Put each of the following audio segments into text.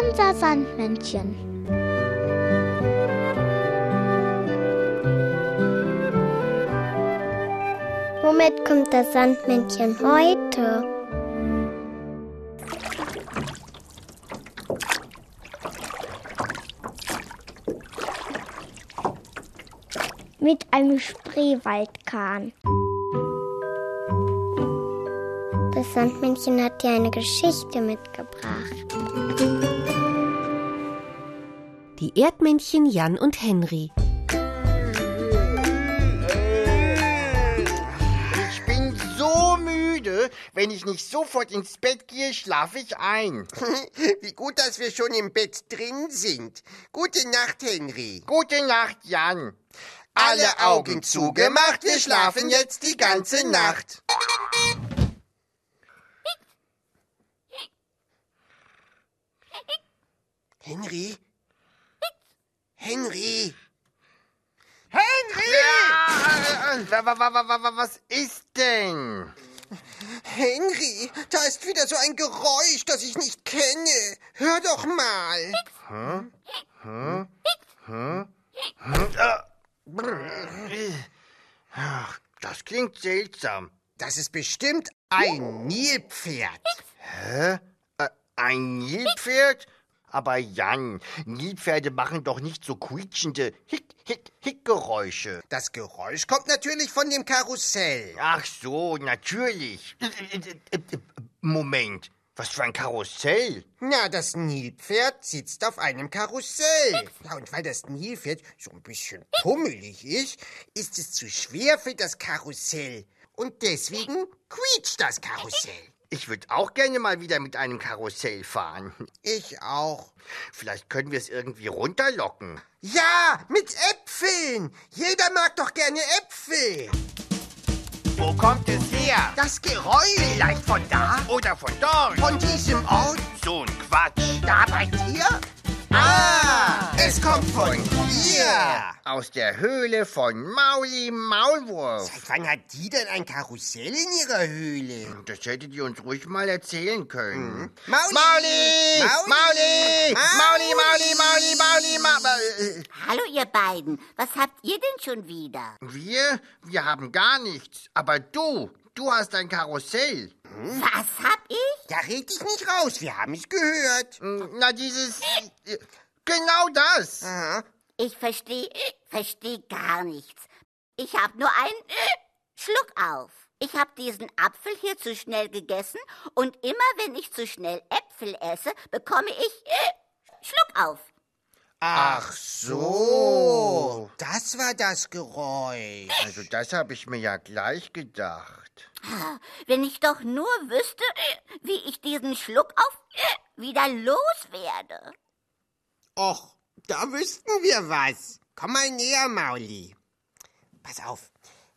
unser Sandmännchen. Womit kommt das Sandmännchen heute? Mit einem Spreewaldkahn. Das Sandmännchen hat dir eine Geschichte mitgebracht. Die Erdmännchen Jan und Henry. Ich bin so müde. Wenn ich nicht sofort ins Bett gehe, schlafe ich ein. Wie gut, dass wir schon im Bett drin sind. Gute Nacht, Henry. Gute Nacht, Jan. Alle Augen zugemacht, wir schlafen jetzt die ganze Nacht. Henry? Henry? Henry! Ja, äh, wa- was ist denn? Henry, da ist wieder so ein Geräusch, das ich nicht kenne. Hör doch mal. Ach, Das klingt seltsam. Das ist bestimmt ein Nilpferd. Hä? Äh, ein Nilpferd? Aber Jan, Nilpferde machen doch nicht so quietschende Hick, Hick, Hick-Geräusche. Das Geräusch kommt natürlich von dem Karussell. Ach so, natürlich. Moment, was für ein Karussell? Na, das Nilpferd sitzt auf einem Karussell. Ja, und weil das Nilpferd so ein bisschen pummelig ist, ist es zu schwer für das Karussell. Und deswegen quietscht das Karussell. Ich würde auch gerne mal wieder mit einem Karussell fahren. Ich auch. Vielleicht können wir es irgendwie runterlocken. Ja, mit Äpfeln. Jeder mag doch gerne Äpfel. Wo kommt es her? Das Geräusch. Vielleicht von da oder von dort? Von diesem Ort. So ein Quatsch. Da bei dir? Ah, es kommt von hier. Aus der Höhle von Mauli Maulwurf. Seit wann hat die denn ein Karussell in ihrer Höhle? Das hättet ihr uns ruhig mal erzählen können. Mauli! Mauli! Mauli! Mauli! Mauli, Mauli, Mauli, Mauli, Mauli. Hallo ihr beiden, was habt ihr denn schon wieder? Wir? Wir haben gar nichts. Aber du, du hast ein Karussell. Was hab ich? Da red ich nicht raus, wir haben es gehört. Na, dieses... Genau das. Aha. Ich verstehe, verstehe gar nichts. Ich hab nur einen Schluck auf. Ich hab diesen Apfel hier zu schnell gegessen und immer wenn ich zu schnell Äpfel esse, bekomme ich Schluck auf. Ach so, das war das Geräusch. Also das habe ich mir ja gleich gedacht. Wenn ich doch nur wüsste, wie ich diesen Schluck auf wieder loswerde. Och, da wüssten wir was. Komm mal näher, Mauli. Pass auf,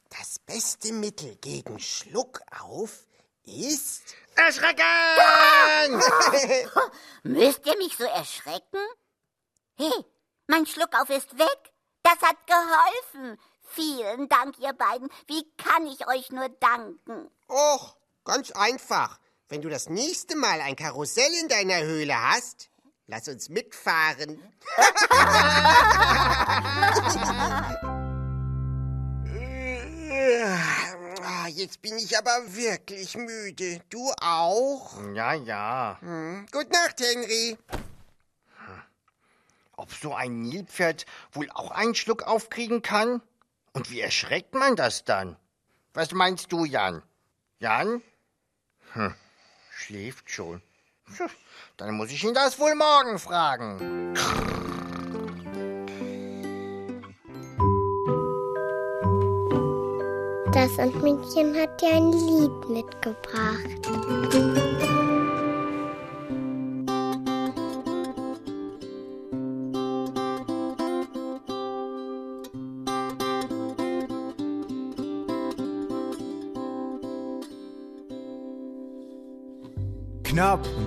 das beste Mittel gegen Schluckauf ist... Erschrecken! Müsst ihr mich so erschrecken? Hey, mein Schluckauf ist weg. Das hat geholfen. Vielen Dank, ihr beiden. Wie kann ich euch nur danken? Och, ganz einfach. Wenn du das nächste Mal ein Karussell in deiner Höhle hast, lass uns mitfahren. Ah, Jetzt bin ich aber wirklich müde. Du auch? Ja, ja. Hm. Gute Nacht, Henry. Ob so ein Nilpferd wohl auch einen Schluck aufkriegen kann? Und wie erschreckt man das dann? Was meinst du, Jan? Jan? Hm, schläft schon. Dann muss ich ihn das wohl morgen fragen. Das Sandmännchen hat dir ein Lied mitgebracht.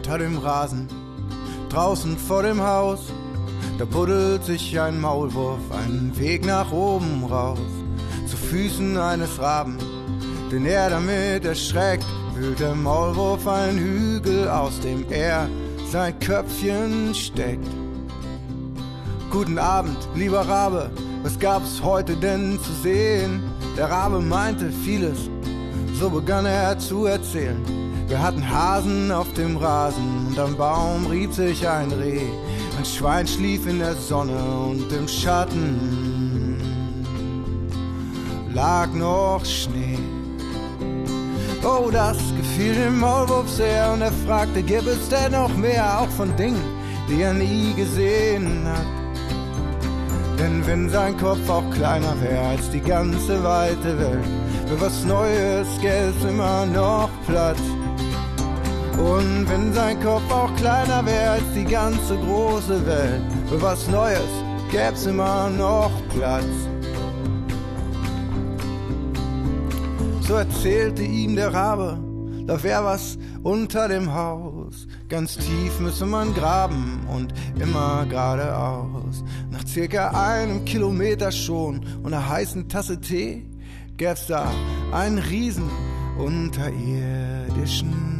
Unter dem Rasen, draußen vor dem Haus, da buddelt sich ein Maulwurf einen Weg nach oben raus, zu Füßen eines Raben, den er damit erschreckt, wühlt der Maulwurf einen Hügel, aus dem er sein Köpfchen steckt. Guten Abend, lieber Rabe, was gab's heute denn zu sehen? Der Rabe meinte vieles, so begann er zu erzählen. Wir hatten Hasen auf dem Rasen und am Baum rieb sich ein Reh. Ein Schwein schlief in der Sonne und im Schatten lag noch Schnee. Oh, das gefiel dem Maulwurf sehr und er fragte, gibt es denn noch mehr, auch von Dingen, die er nie gesehen hat? Denn wenn sein Kopf auch kleiner wäre als die ganze weite Welt, für was Neues gäbe es immer noch Platz. Und wenn sein Kopf auch kleiner wäre als die ganze große Welt, für was Neues gäbe es immer noch Platz. So erzählte ihm der Rabe, da wär was unter dem Haus. Ganz tief müsse man graben und immer geradeaus. Nach circa einem Kilometer schon und einer heißen Tasse Tee gäb's da einen riesen unterirdischen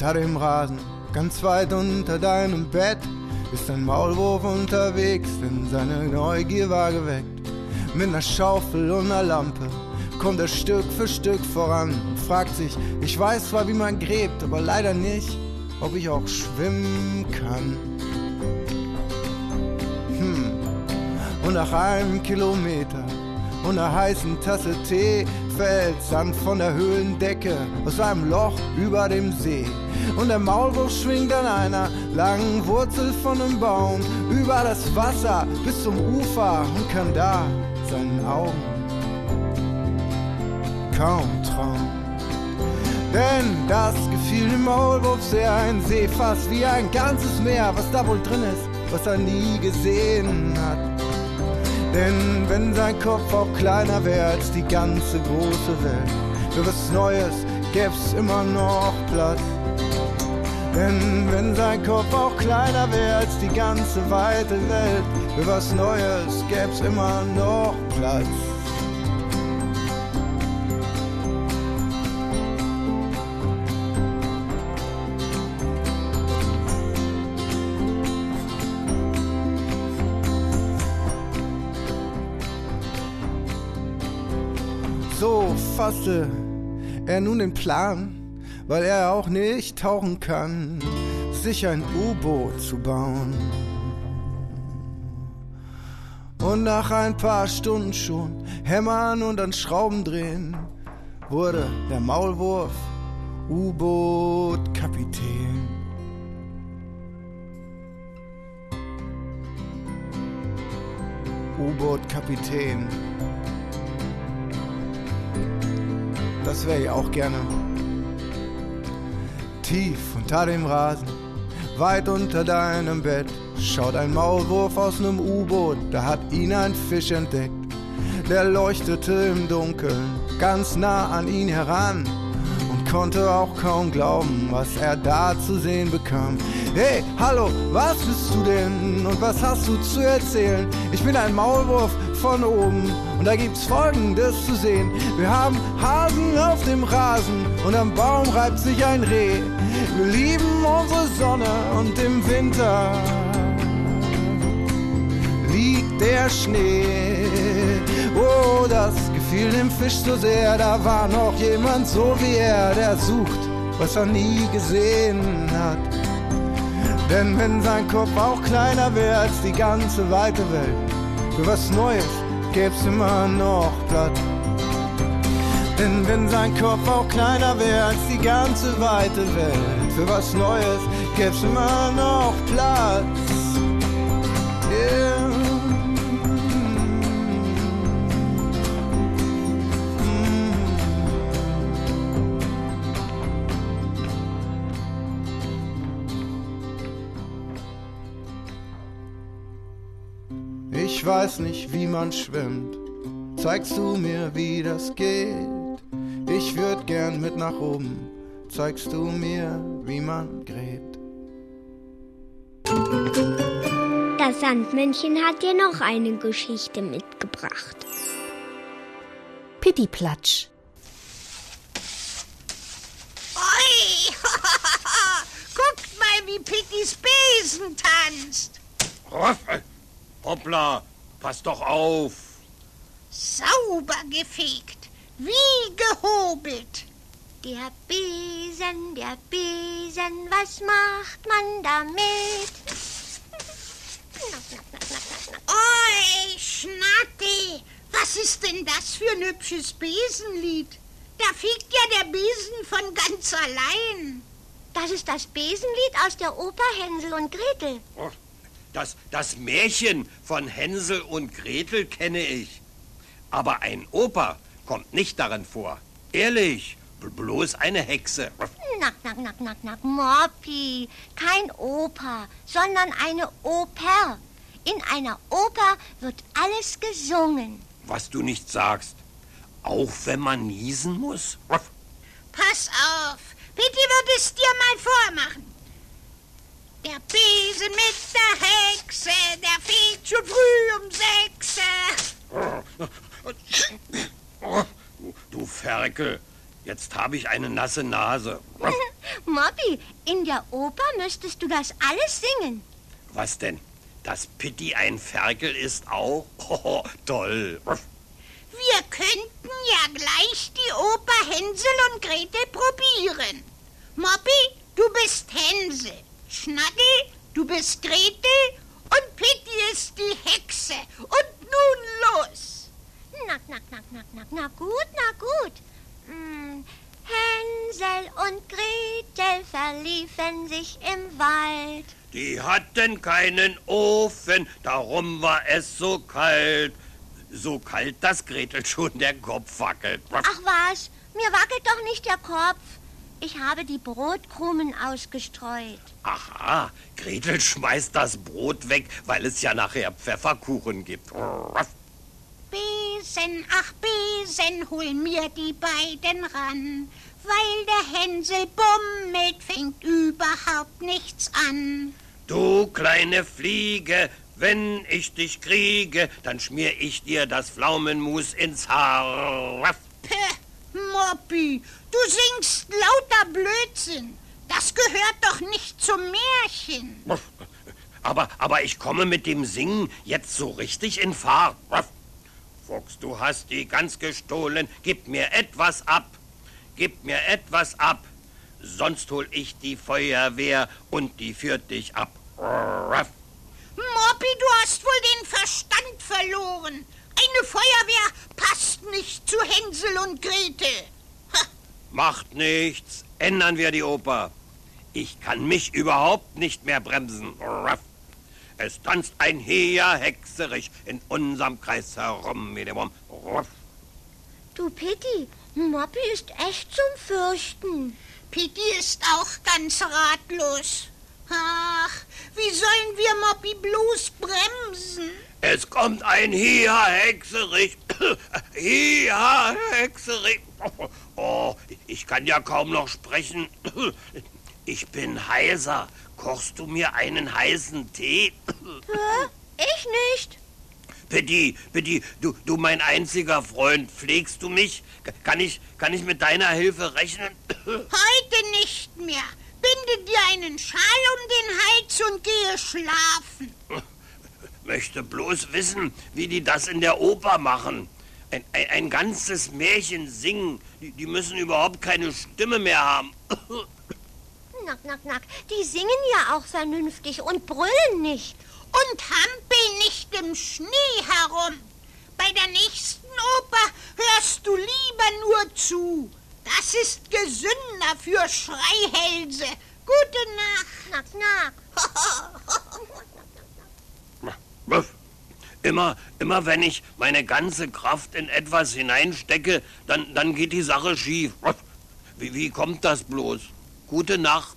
Unter dem Rasen, ganz weit unter deinem Bett, ist ein Maulwurf unterwegs, denn seine Neugier war geweckt. Mit einer Schaufel und einer Lampe kommt er Stück für Stück voran und fragt sich, ich weiß zwar, wie man gräbt, aber leider nicht, ob ich auch schwimmen kann. Hm. Und nach einem Kilometer und einer heißen Tasse Tee fällt Sand von der Höhlendecke aus einem Loch über dem See. Und der Maulwurf schwingt an einer langen Wurzel von einem Baum über das Wasser bis zum Ufer und kann da seinen Augen kaum trauen. Denn das gefiel dem Maulwurf sehr, ein See fast wie ein ganzes Meer, was da wohl drin ist, was er nie gesehen hat. Denn wenn sein Kopf auch kleiner wäre als die ganze große Welt, für was Neues gäb's immer noch Platz. Denn wenn sein Kopf auch kleiner wäre als die ganze weite Welt, für was Neues gäb's immer noch Platz. So fasste er nun den Plan, weil er auch nicht tauchen kann, sich ein U-Boot zu bauen. Und nach ein paar Stunden schon hämmern und an Schrauben drehen, wurde der Maulwurf U-Boot-Kapitän. U-Boot-Kapitän. Das wäre ich auch gerne. Tief unter dem Rasen, weit unter deinem Bett, schaut ein Maulwurf aus nem U-Boot, da hat ihn ein Fisch entdeckt. Der leuchtete im Dunkeln, ganz nah an ihn heran und konnte auch kaum glauben, was er da zu sehen bekam. Hey, hallo, was bist du denn und was hast du zu erzählen? Ich bin ein Maulwurf von oben und da gibt's folgendes zu sehen. Wir haben Hasen auf dem Rasen und am Baum reibt sich ein Reh. Wir lieben unsere Sonne und im Winter liegt der Schnee. Oh, das gefiel dem Fisch so sehr, da war noch jemand so wie er, der sucht, was er nie gesehen hat. Denn wenn sein Kopf auch kleiner wäre als die ganze weite Welt, für was Neues gäb's immer noch Platz. Denn wenn sein Kopf auch kleiner wäre als die ganze weite Welt, für was Neues gäb's immer noch Platz. Yeah. Ich weiß nicht, wie man schwimmt. Zeigst du mir, wie das geht? Ich würd gern mit nach oben. Zeigst du mir, wie man gräbt? Das Sandmännchen hat dir noch eine Geschichte mitgebracht. Pittiplatsch. Oi! Guckt mal, wie Pittys Besen tanzt. Hoppla, pass doch auf. Sauber gefegt, wie gehobelt. Der Besen, der Besen, was macht man damit? Oi, Schnatti, was ist denn das für ein hübsches Besenlied? Da fegt ja der Besen von ganz allein. Das ist das Besenlied aus der Oper Hänsel und Gretel. Das, das Märchen von Hänsel und Gretel kenne ich. Aber ein Oper kommt nicht darin vor. Ehrlich, bloß eine Hexe. Nack, nack, nack, nack, nack, Moppi. Kein Oper, sondern eine Oper. In einer Oper wird alles gesungen. Was du nicht sagst. Auch wenn man niesen muss? Pass auf, Pitti wird es dir mal vormachen. Der Besen mit der Hexe, der fegt schon früh um sechs. Du Ferkel, jetzt habe ich eine nasse Nase. Moppi, in der Oper müsstest du das alles singen. Was denn? Dass Pitti ein Ferkel ist auch? Oh, toll. Wir könnten ja gleich die Oper Hänsel und Gretel probieren. Moppi, du bist Hänsel. Schnacki, du bist Gretel. Und Pitti ist die Hexe. Und nun los. Nack, nack, nack, nack, nack, na gut, na gut. Hm, Hänsel und Gretel verliefen sich im Wald. Die hatten keinen Ofen, darum war es so kalt. So kalt, dass Gretel schon der Kopf wackelt. Ach was, mir wackelt doch nicht der Kopf. Ich habe die Brotkrumen ausgestreut. Aha, Gretel schmeißt das Brot weg, weil es ja nachher Pfefferkuchen gibt. Besen, ach Besen, hol mir die beiden ran. Weil der Hänsel bummelt, fängt überhaupt nichts an. Du kleine Fliege, wenn ich dich kriege, dann schmier ich dir das Pflaumenmus ins Haar. Peh, Moppi, du singst lauter Blödsinn. Das gehört doch nicht zum Märchen. Aber, aber ich komme mit dem Singen jetzt so richtig in Fahrt. Fuchs, du hast die Gans gestohlen. Gib mir etwas ab. Gib mir etwas ab. Sonst hol ich die Feuerwehr und die führt dich ab. Moppi, du hast wohl den Verstand verloren. Eine Feuerwehr passt nicht zu Hänsel und Gretel. Ha. Macht nichts. Ändern wir die Oper. Ich kann mich überhaupt nicht mehr bremsen. Es tanzt ein Heer hexerich in unserem Kreis herum. Du Pitti, Moppi ist echt zum Fürchten. Pitti ist auch ganz ratlos. Ach, wie sollen wir Moppi bloß bremsen? Es kommt ein Heer hexerich. Heer hexerich. Oh, ich kann ja kaum noch sprechen. Ich bin heiser. Kochst du mir einen heißen Tee? Hä? Ich nicht. Pitti, Pitti, du, du mein einziger Freund, pflegst du mich? Kann ich, kann ich mit deiner Hilfe rechnen? Heute nicht mehr. Binde dir einen Schal um den Hals und gehe schlafen. Möchte bloß wissen, wie die das in der Oper machen. Ein, ein, ein ganzes Märchen singen. Die, die müssen überhaupt keine Stimme mehr haben. Nack, nack, nack. Die singen ja auch vernünftig und brüllen nicht. Und hampeln nicht im Schnee herum. Bei der nächsten Oper hörst du lieber nur zu. Das ist gesünder für Schreihälse. Gute Nacht. Nack, nack. Immer, immer wenn ich meine ganze Kraft in etwas hineinstecke, dann, dann geht die Sache schief. Wie, wie kommt das bloß? Gute Nacht.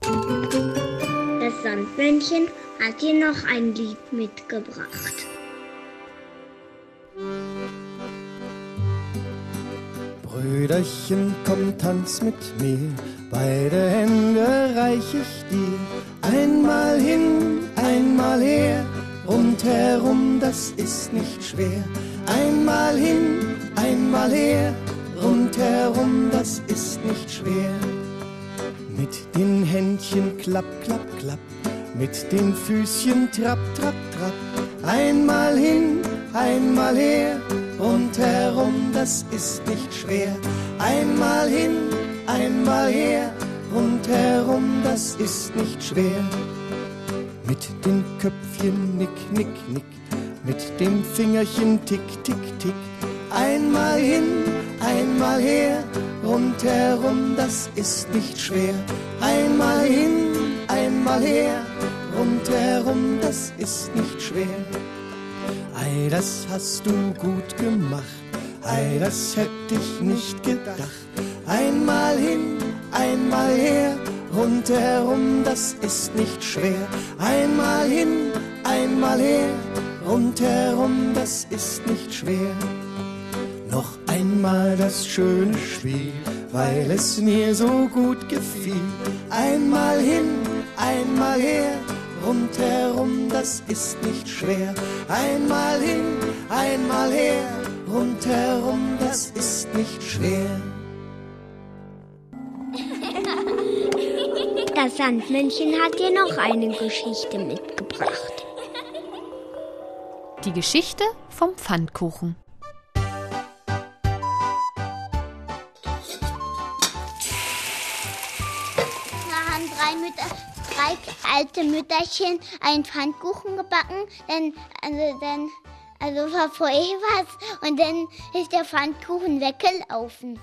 Das Sandmännchen hat dir noch ein Lied mitgebracht. Brüderchen, komm, tanz mit mir, beide Hände reich ich dir. Einmal hin, einmal her, das ist nicht schwer. Einmal hin, einmal her, rundherum, das ist nicht schwer. Mit den Händchen klapp, klapp, klapp, mit den Füßchen trapp, trapp, trapp. Einmal hin, einmal her, rundherum, das ist nicht schwer. Einmal hin, einmal her, rundherum, das ist nicht schwer. Mit den Köpfchen nick, nick, nick, mit dem Fingerchen tick, tick, tick. Einmal hin, einmal her, rundherum, das ist nicht schwer. Einmal hin, einmal her, rundherum, das ist nicht schwer. Ei, das hast du gut gemacht, ei, das hätte ich nicht gedacht. Einmal hin, einmal her, rundherum, das ist nicht schwer. Einmal hin, einmal her, rundherum, das ist nicht schwer. Einmal das schöne Spiel, weil es mir so gut gefiel. Einmal hin, einmal her, rundherum, das ist nicht schwer. Einmal hin, einmal her, rundherum, das ist nicht schwer. Das Sandmännchen hat dir noch eine Geschichte mitgebracht. Die Geschichte vom Pfannkuchen. Drei, Mütter, drei alte Mütterchen einen Pfannkuchen gebacken, dann, also dann, also war vorher was und dann ist der Pfannkuchen weggelaufen.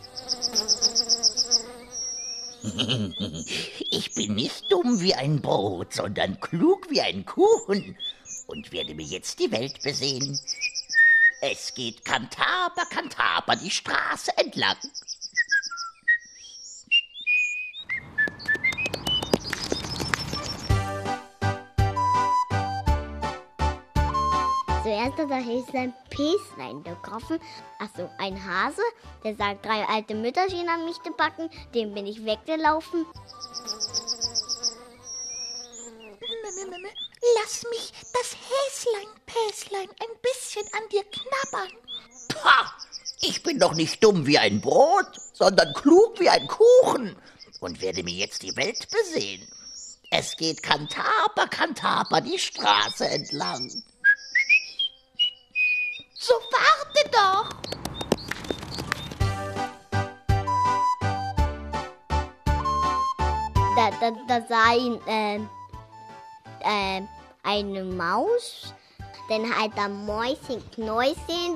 Ich bin nicht dumm wie ein Brot, sondern klug wie ein Kuchen und werde mir jetzt die Welt besehen. Es geht Kantaber, Kantaber die Straße entlang. Zuerst hat er Häslein Päslein getroffen. Achso, ein Hase, der sagt, drei alte Mütterchen haben mich gebacken, dem bin ich weggelaufen. Lass mich das Häslein, Päslein ein bisschen an dir knabbern. Pah! Ich bin doch nicht dumm wie ein Brot, sondern klug wie ein Kuchen und werde mir jetzt die Welt besehen. Es geht Kantaber, Kantaber die Straße entlang. So warte doch. Da, da, da sah ihn äh, äh, eine Maus, dann hat er Mäuschen, Knäuschen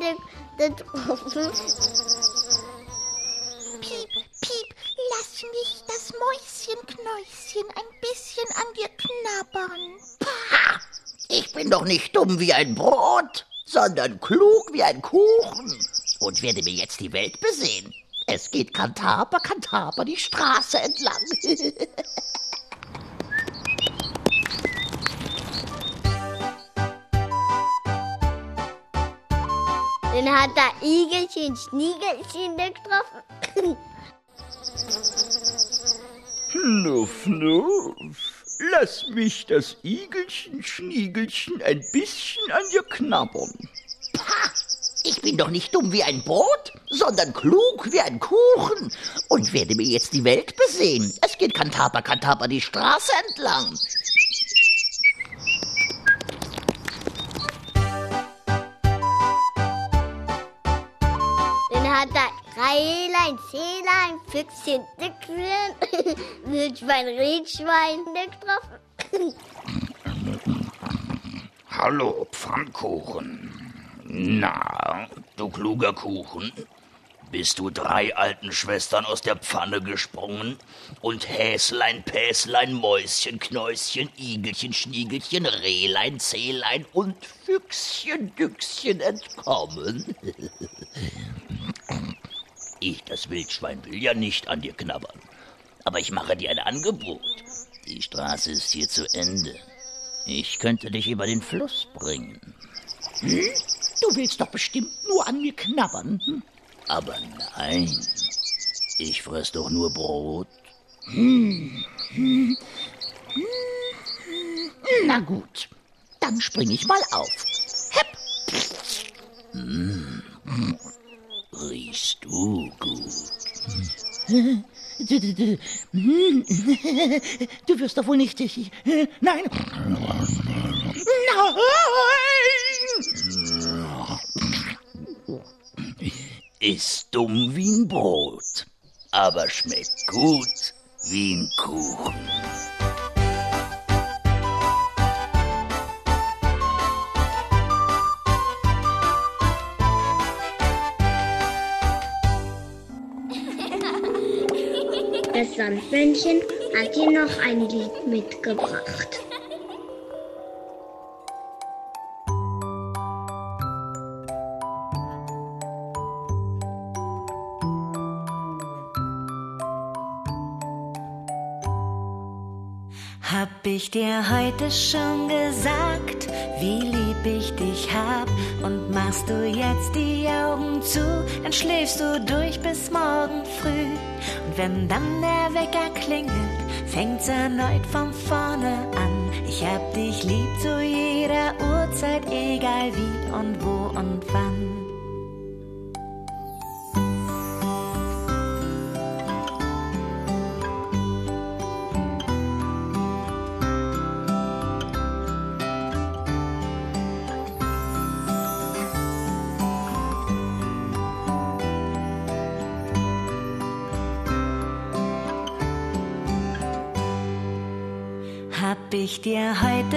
getroffen. Piep, piep, lass mich das Mäuschenknäuschen ein bisschen an dir knabbern. Ha! Ich bin doch nicht dumm wie ein Brot, sondern klug wie ein Kuchen und werde mir jetzt die Welt besehen. Es geht Kantaber, Kantaber die Straße entlang. Dann hat er Igelchen, Schniegelchen getroffen. Fnuff, fnuff. Lass mich das Igelchen, Schniegelchen ein bisschen an dir knabbern. Pah! Ich bin doch nicht dumm wie ein Brot, sondern klug wie ein Kuchen und werde mir jetzt die Welt besehen. Es geht Kantaber, Kantaber die Straße entlang. Hat Reilein, Zählein, Füchschen, Dickchen, Wildschwein, Rehschwein getroffen. Hallo, Pfannkuchen. Na, du kluger Kuchen, bist du drei alten Schwestern aus der Pfanne gesprungen und Häslein, Päslein, Mäuschen, Knäuschen, Igelchen, Schniegelchen, Rehlein, Zählein und Füchschen, Düchschen entkommen? Ich, das Wildschwein, will ja nicht an dir knabbern. Aber ich mache dir ein Angebot. Die Straße ist hier zu Ende. Ich könnte dich über den Fluss bringen. Hm? Du willst doch bestimmt nur an mir knabbern. Hm? Aber nein, ich fress doch nur Brot. Hm, hm, hm, Na gut, dann spring ich mal auf. Hepp, Hm. Riechst du gut? Du wirst doch wohl nicht. Ich, nein! Ist dumm wie ein Brot, aber schmeckt gut wie ein Kuchen. Das Sandmännchen hat dir noch ein Lied mitgebracht. Hab ich dir heute schon gesagt, wie lieb ich dich hab? Und machst du jetzt die Augen zu, dann schläfst du durch bis morgen früh. Und wenn dann der Wecker klingelt, fängt's erneut von vorne an. Ich hab dich lieb zu jeder Uhrzeit, egal wie und wo und wann.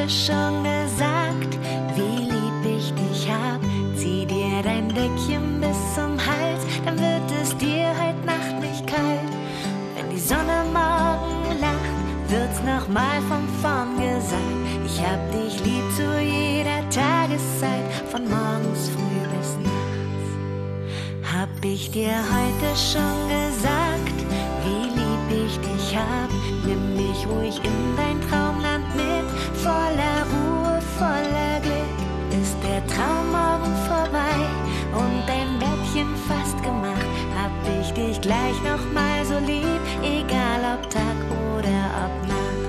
Dir gleich noch mal so lieb, egal ob Tag oder ob Nacht.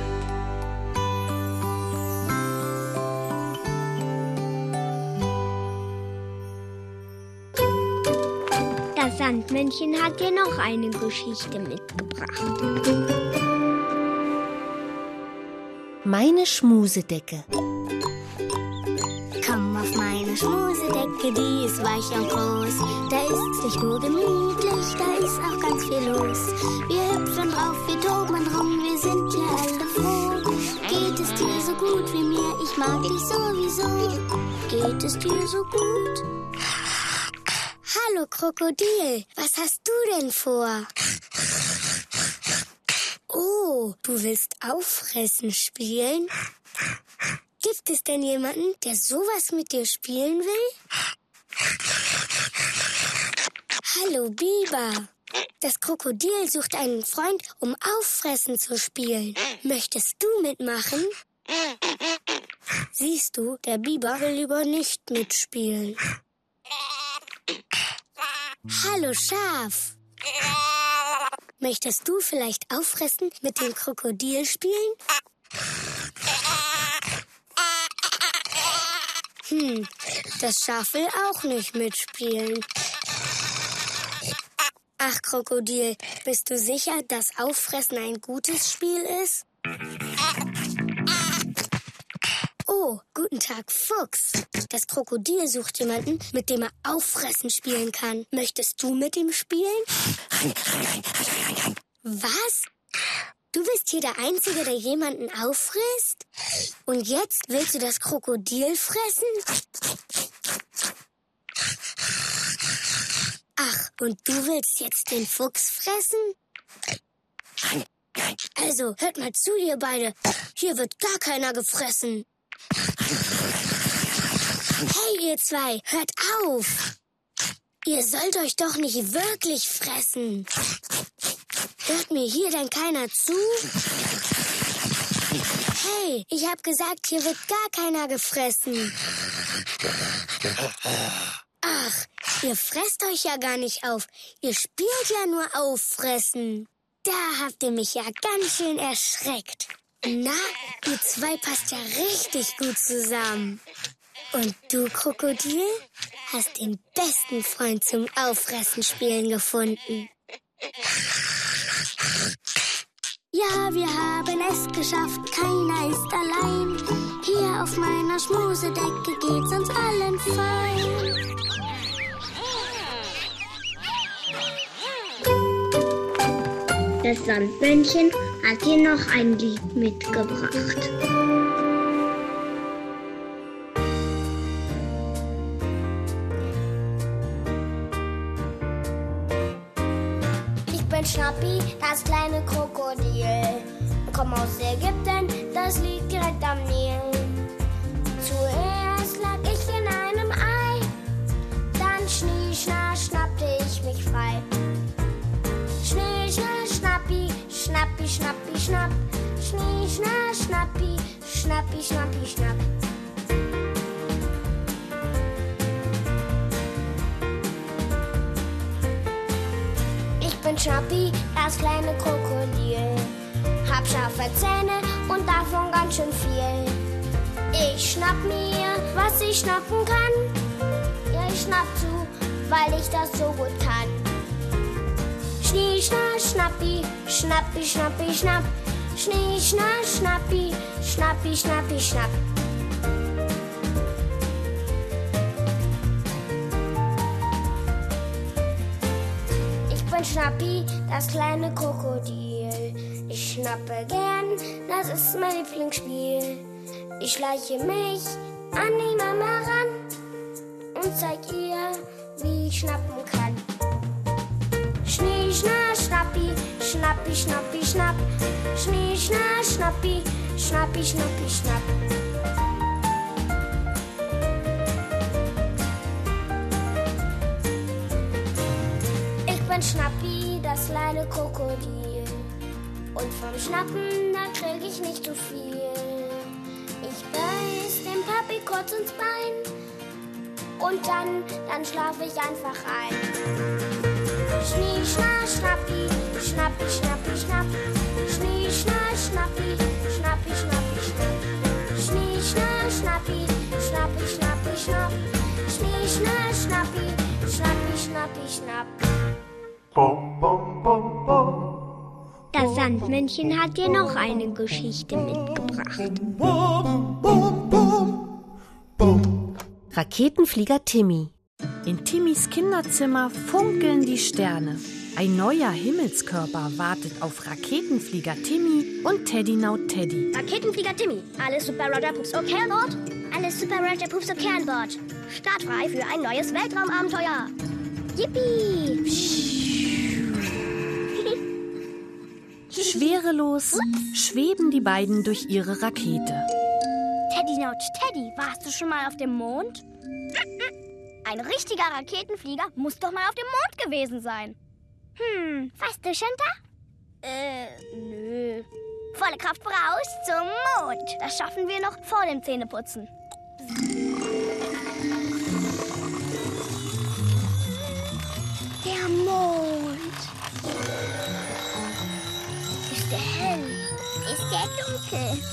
Das Sandmännchen hat dir noch eine Geschichte mitgebracht. Meine Schmusedecke. Schmusedecke, die ist weich und groß. Da ist's nicht nur gemütlich, da ist auch ganz viel los. Wir hüpfen drauf, wir toben rum, wir sind ja alle froh. Geht es dir so gut wie mir? Ich mag dich sowieso. Geht es dir so gut? Hallo Krokodil, was hast du denn vor? Oh, du willst auffressen spielen? Gibt es denn jemanden, der sowas mit dir spielen will? Hallo Biber. Das Krokodil sucht einen Freund, um Auffressen zu spielen. Möchtest du mitmachen? Siehst du, der Biber will lieber nicht mitspielen. Hallo Schaf. Möchtest du vielleicht auffressen mit dem Krokodil spielen? Hm, das Schaf will auch nicht mitspielen. Ach, Krokodil, bist du sicher, dass Auffressen ein gutes Spiel ist? Oh, guten Tag, Fuchs. Das Krokodil sucht jemanden, mit dem er Auffressen spielen kann. Möchtest du mit ihm spielen? Was? Du bist hier der Einzige, der jemanden auffrisst? Und jetzt willst du das Krokodil fressen? Ach, und du willst jetzt den Fuchs fressen? Also, hört mal zu, ihr beide. Hier wird gar keiner gefressen. Hey, ihr zwei, hört auf! Ihr sollt euch doch nicht wirklich fressen. Hört mir hier denn keiner zu? Hey, ich hab gesagt, hier wird gar keiner gefressen. Ach, ihr fresst euch ja gar nicht auf. Ihr spielt ja nur auffressen. Da habt ihr mich ja ganz schön erschreckt. Na, ihr zwei passt ja richtig gut zusammen. Und du, Krokodil? hast den besten Freund zum Auffressen spielen gefunden. Ja, wir haben es geschafft, keiner ist allein. Hier auf meiner Schmusedecke geht's uns allen fein. Das Sandmännchen hat dir noch ein Lied mitgebracht. Schnappi, das kleine Krokodil. Komm aus Ägypten, das liegt direkt am Nil. Zuerst lag ich in einem Ei, dann schnie, schna, schnappte ich mich frei. Schnee, schna, schnappi, schnappi, schnappi, schnapp. Schnee, schna, schnappi, schnappi, schnappi, schnapp. Schnappi, das kleine Krokodil. Hab scharfe Zähne und davon ganz schön viel. Ich schnapp mir, was ich schnappen kann. Ja, ich schnapp zu, weil ich das so gut kann. Schnie, schna, schnappi, schnappi, schnappi, schnapp. Schnie, schna, schnappi, schnappi, schnappi, schnapp. Schnappi, das kleine Krokodil. Ich schnappe gern, das ist mein Lieblingsspiel. Ich schleiche mich an die Mama ran und zeig ihr, wie ich schnappen kann. Schnee, schna, schnappi, schnappi, schnappi, schnapp. Schnee, schna, schnappi, schnappi, schnappi, schnapp. Bin Schnappi, das kleine Krokodil. Und vom Schnappen, da krieg ich nicht so viel. Ich beiß dem Papi kurz ins Bein. Und dann, dann schlaf ich einfach ein. Schnie, schna, schnappi, schnappi, schnappi, schnapp. Schnie, schna, schnappi, schnappi, schnappi, schnapp. Schnie, schna, schnappi, schnappi, schnappi, schnapp. Schnie, schna, schnappi, schnappi, schnappi, schnapp. Das Sandmännchen hat dir noch eine Geschichte mitgebracht. Raketenflieger Timmy. In Timmys Kinderzimmer funkeln die Sterne. Ein neuer Himmelskörper wartet auf Raketenflieger Timmy und Teddy Naut Teddy. Raketenflieger Timmy, alles Super Roger Pups okay an Bord? Alles Super Roger Pups okay an Bord. Startfrei für ein neues Weltraumabenteuer. Yippie! Schwerelos schweben die beiden durch ihre Rakete. Teddy Naut Teddy, warst du schon mal auf dem Mond? Ein richtiger Raketenflieger muss doch mal auf dem Mond gewesen sein. Hm, warst du schon da? Äh, nö. Volle Kraft voraus zum Mond. Das schaffen wir noch vor dem Zähneputzen. Der Mond. Der dunkel?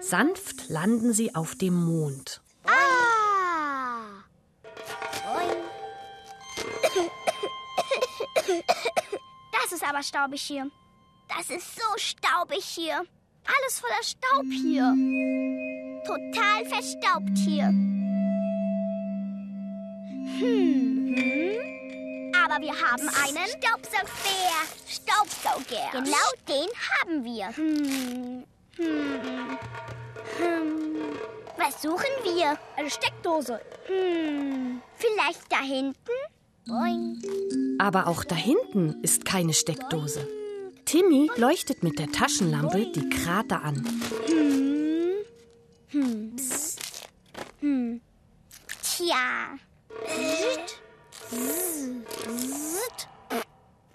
Sanft landen sie auf dem Mond. Ah! Das ist aber staubig hier. Das ist so staubig hier. Alles voller Staub hier. Total verstaubt hier. Hm. hm. Aber wir haben einen Staubsaugbär. Staubsauger. Genau den haben wir. Hm. Hm. Hm. Was suchen wir? Eine Steckdose. Hm. Vielleicht da hinten? Boing. Aber auch da hinten ist keine Steckdose. Timmy leuchtet mit der Taschenlampe die Krater an. Hm. Hm. Psst. Hm. Tja.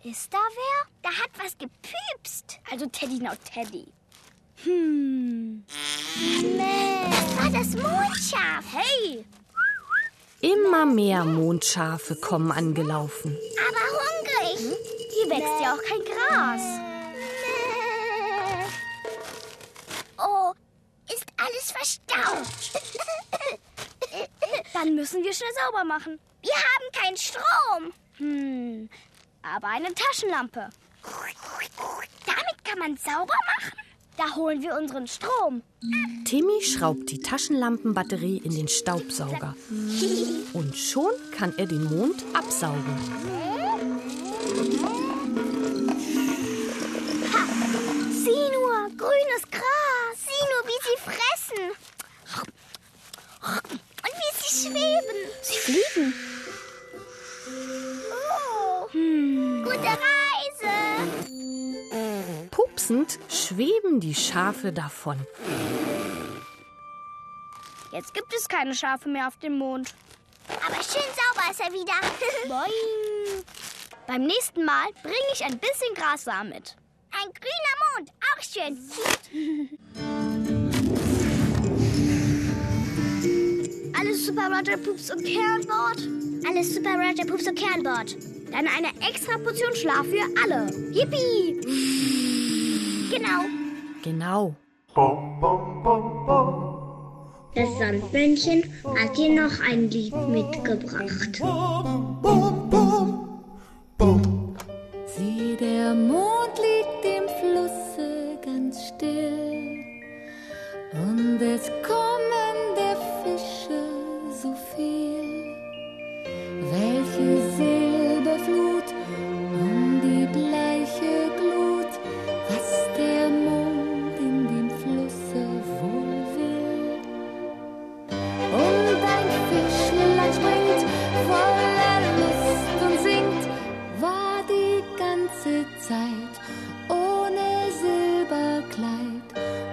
Ist da wer? Da hat was gepüpst. Also Teddy, now Teddy. Hm. Nee. Das war das Mondschaf. Hey. Immer mehr Mondschafe kommen angelaufen. Aber hungrig. Hier wächst ja auch kein Gras. Nee. Oh, ist alles verstaubt. Dann müssen wir schnell sauber machen. Wir haben keinen Strom. Hm, aber eine Taschenlampe. Damit kann man sauber machen. Da holen wir unseren Strom. Timmy schraubt die Taschenlampenbatterie in den Staubsauger. Und schon kann er den Mond absaugen. Ha, sieh nur, grünes Gras. Sieh nur, wie sie fressen. Fliegen. Oh. Hm. Gute Reise. Pupsend schweben die Schafe davon. Jetzt gibt es keine Schafe mehr auf dem Mond. Aber schön sauber ist er wieder. Boing. Beim nächsten Mal bringe ich ein bisschen Grassamen mit. Ein grüner Mond, auch schön. Alles Super Roger Pups und Kernbord? Alles Super Roger Pups und Kernbord. Dann eine extra Portion Schlaf für alle. Yippie! Genau. Genau. Das Sandmännchen hat dir noch ein Lied mitgebracht. Zeit ohne Silberkleid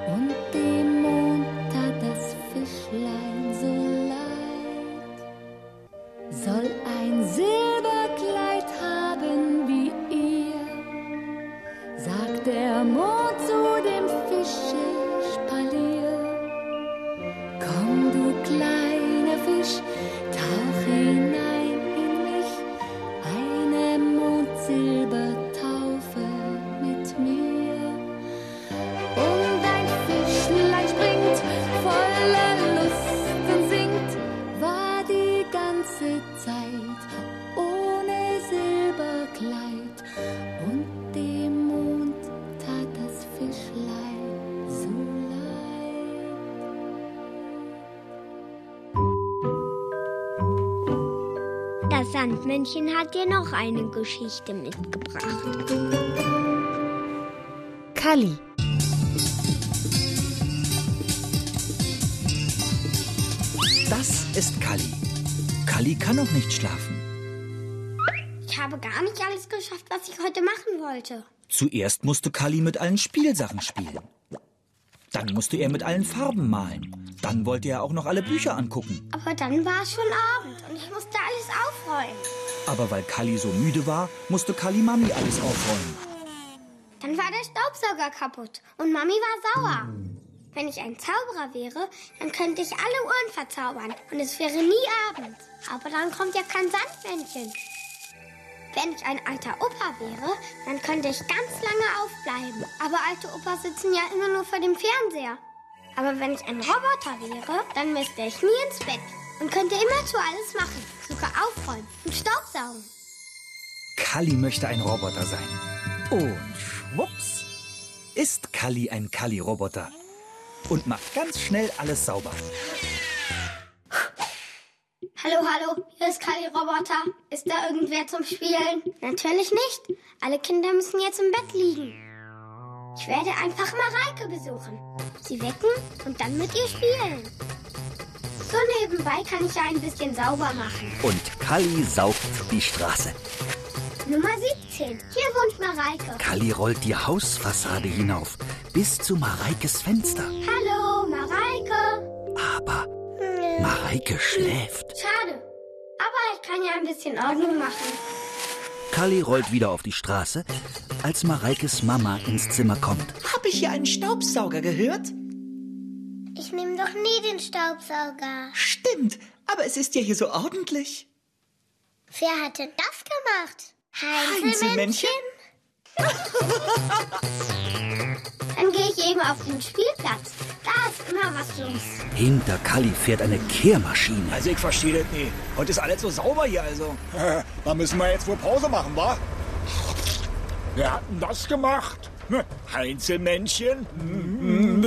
Sandmännchen hat dir noch eine Geschichte mitgebracht. Kalli. Das ist Kalli. Kalli kann noch nicht schlafen. Ich habe gar nicht alles geschafft, was ich heute machen wollte. Zuerst musste Kalli mit allen Spielsachen spielen. Dann musste er mit allen Farben malen. Dann wollte er auch noch alle Bücher angucken. Aber dann war es schon Abend und ich musste alles aufräumen. Aber weil Kalli so müde war, musste Kalli Mami alles aufräumen. Dann war der Staubsauger kaputt und Mami war sauer. Wenn ich ein Zauberer wäre, dann könnte ich alle Uhren verzaubern und es wäre nie Abend. Aber dann kommt ja kein Sandmännchen. Wenn ich ein alter Opa wäre, dann könnte ich ganz lange aufbleiben. Aber alte Opas sitzen ja immer nur vor dem Fernseher. Aber wenn ich ein Roboter wäre, dann müsste ich nie ins Bett und könnte immerzu alles machen. Sogar aufräumen und Staubsaugen. Kalli möchte ein Roboter sein. Und schwupps ist Kalli ein Kalli-Roboter und macht ganz schnell alles sauber. Hallo, hallo, hier ist Kali Roboter. Ist da irgendwer zum Spielen? Natürlich nicht. Alle Kinder müssen jetzt im Bett liegen. Ich werde einfach Mareike besuchen. Sie wecken und dann mit ihr spielen. So nebenbei kann ich ja ein bisschen sauber machen. Und Kalli saugt die Straße. Nummer 17. Hier wohnt Mareike. Kalli rollt die Hausfassade hinauf bis zu Mareikes Fenster. Hallo, Mareike. Aber Mareike schläft. Schade. Aber ich kann ja ein bisschen Ordnung machen. Kalli rollt wieder auf die Straße, als Mareikes Mama ins Zimmer kommt. Hab ich hier einen Staubsauger gehört? Ich nehme doch nie den Staubsauger. Stimmt, aber es ist ja hier so ordentlich. Wer hat denn das gemacht? Heinzelmännchen? Dann Dann gehe ich eben auf den Spielplatz. Da ist immer was los. Hinter Kalli fährt eine Kehrmaschine. Also ich verstehe das nicht. Heute ist alles so sauber hier, also. da müssen wir jetzt wohl Pause machen, wa? Wer hat denn das gemacht? Hm, Heinzelmännchen?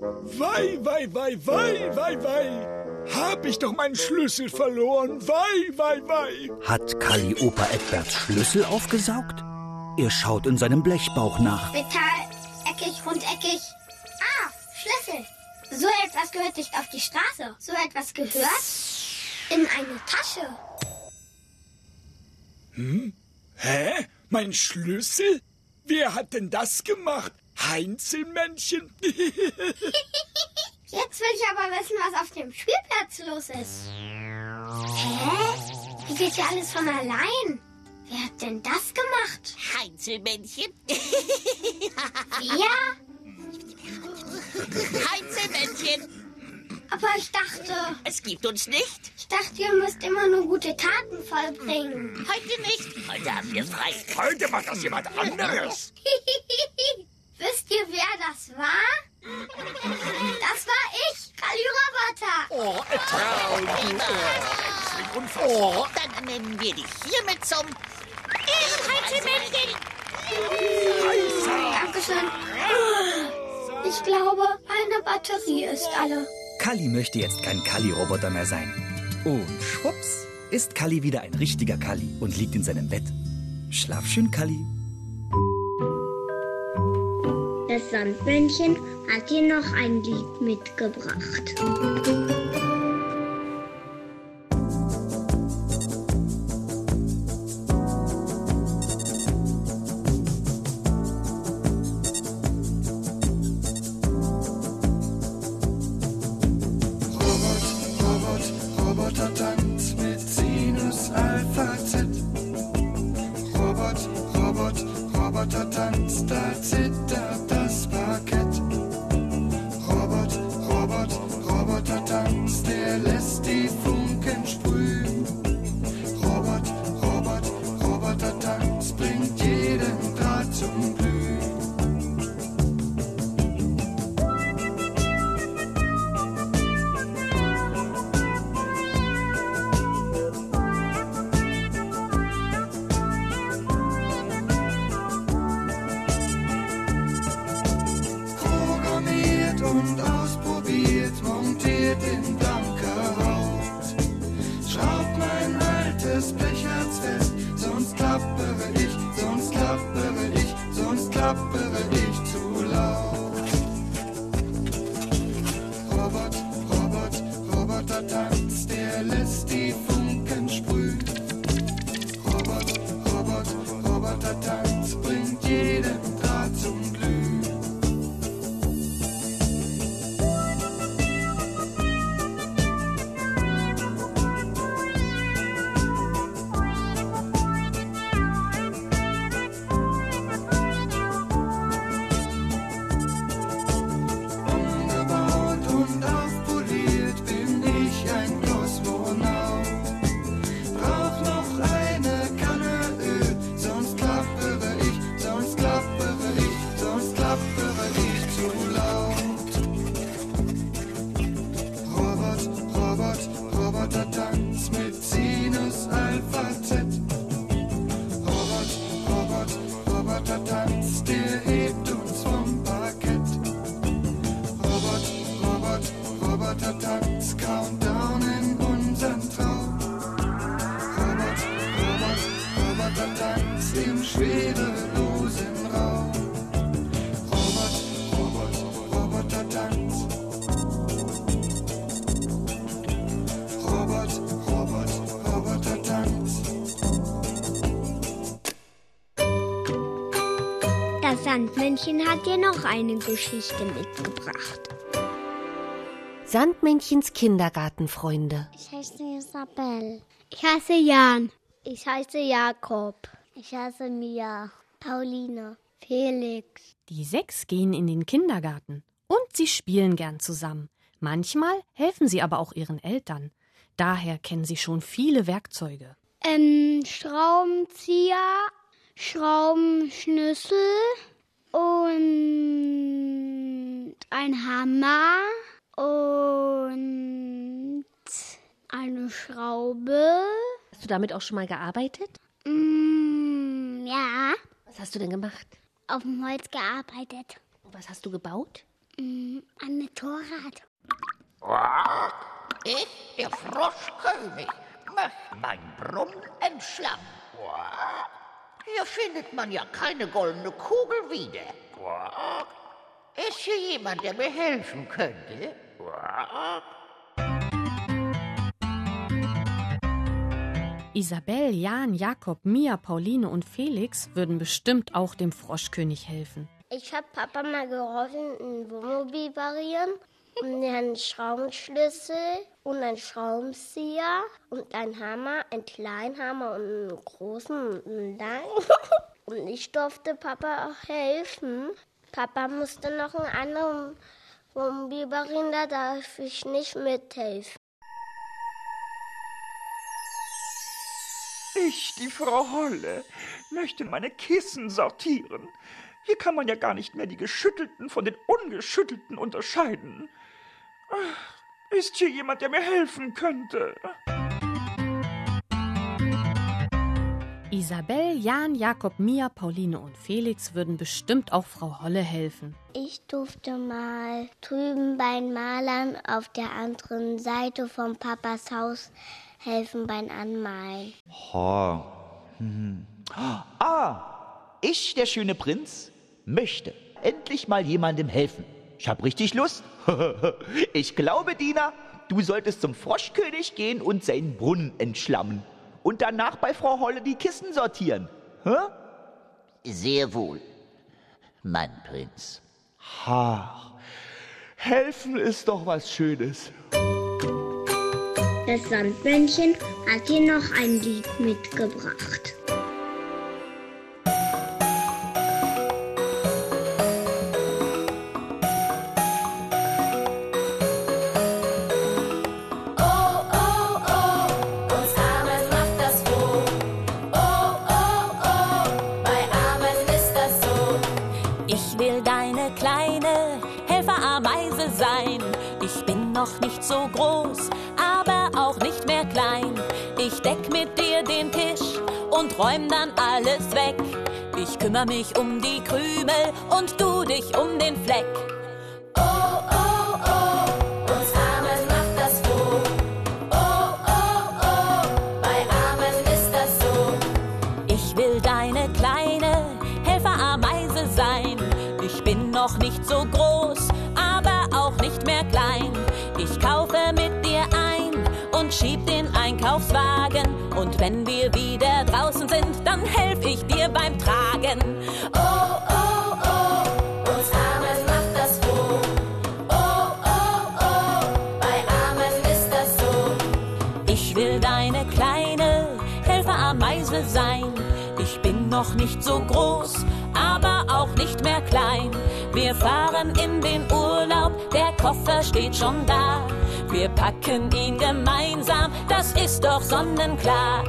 Wei, wei, wei, wei, wei, wei. Hab ich doch meinen Schlüssel verloren. Wei, wei, wei. Hat Kalli Opa Edberts Schlüssel aufgesaugt? Er schaut in seinem Blechbauch nach. Metall, eckig, rundeckig. Ah, Schlüssel. So etwas gehört nicht auf die Straße. So etwas gehört in eine Tasche. Hm? Hä? Mein Schlüssel? Wer hat denn das gemacht? Heinzelmännchen? Jetzt will ich aber wissen, was auf dem Spielplatz los ist. Hä? Wie geht hier alles von allein? Wer hat denn das gemacht? Heinzelmännchen? Wer? Heinzelmännchen? Aber ich dachte... Es gibt uns nicht. Ich dachte, ihr müsst immer nur gute Taten vollbringen. Heute nicht. Heute haben wir frei. Heute macht das jemand anderes. Wisst ihr, wer das war? Das war ich, Kali Roboter. Oh, Traum. Oh, unfassbar. Dann nennen wir dich hiermit zum Heinzelmännchen. Dankeschön. Ich glaube, meine Batterie ist alle. Kalli möchte jetzt kein Kalli-Roboter mehr sein. Und schwupps ist Kalli wieder ein richtiger Kalli und liegt in seinem Bett. Schlaf schön, Kalli. Das Sandmännchen hat dir noch ein Lied mitgebracht. Dir noch eine Geschichte mitgebracht. Sandmännchens Kindergartenfreunde. Ich heiße Isabel. Ich heiße Jan. Ich heiße Jakob. Ich heiße Mia. Pauline. Felix. Die sechs gehen in den Kindergarten und sie spielen gern zusammen. Manchmal helfen sie aber auch ihren Eltern. Daher kennen sie schon viele Werkzeuge. Ähm, Schraubenzieher, Schraubenschlüssel und ein Hammer und eine Schraube. Hast du damit auch schon mal gearbeitet? Mm, ja, Was hast du denn gemacht? auf dem Holz gearbeitet. Und was hast du gebaut? Mm, ein Motorrad. Ich, der Froschkönig, möchte mein Brunnen entschlammen. Hier findet man ja keine goldene Kugel wieder. Ist hier jemand, der mir helfen könnte? Isabel, Jan, Jakob, Mia, Pauline und Felix würden bestimmt auch dem Froschkönig helfen. Ich habe Papa mal geholfen, ein Wohnmobil variieren und einen Schraubenschlüssel und einen Schraubenzieher und einen Hammer, einen kleinen Hammer und einen großen und einen langen. Und ich durfte Papa auch helfen. Papa musste noch einen anderen variieren, da darf ich nicht mithelfen. Ich, die Frau Holle, möchte meine Kissen sortieren. Hier kann man ja gar nicht mehr die geschüttelten von den ungeschüttelten unterscheiden. Ist hier jemand, der mir helfen könnte? Isabel, Jan, Jakob, Mia, Pauline und Felix würden bestimmt auch Frau Holle helfen. Ich durfte mal drüben bei den Malern auf der anderen Seite vom Papas Haus helfen beim Anmalen. Oh. Hm. Ah, ich, der schöne Prinz, möchte endlich mal jemandem helfen. Ich hab richtig Lust. ich glaube, Dina, du solltest zum Froschkönig gehen und seinen Brunnen entschlammen. Und danach bei Frau Holle die Kissen sortieren. Hä? Sehr wohl, mein Prinz. Ha, helfen ist doch was Schönes. Das Sandmännchen hat dir noch ein Lied mitgebracht. So groß, aber auch nicht mehr klein. Ich deck mit dir den Tisch und räum dann alles weg. Ich kümmere mich um die Krümel und du dich um den Fleck. So groß, aber auch nicht mehr klein. Wir fahren in den Urlaub, der Koffer steht schon da. Wir packen ihn gemeinsam, das ist doch sonnenklar.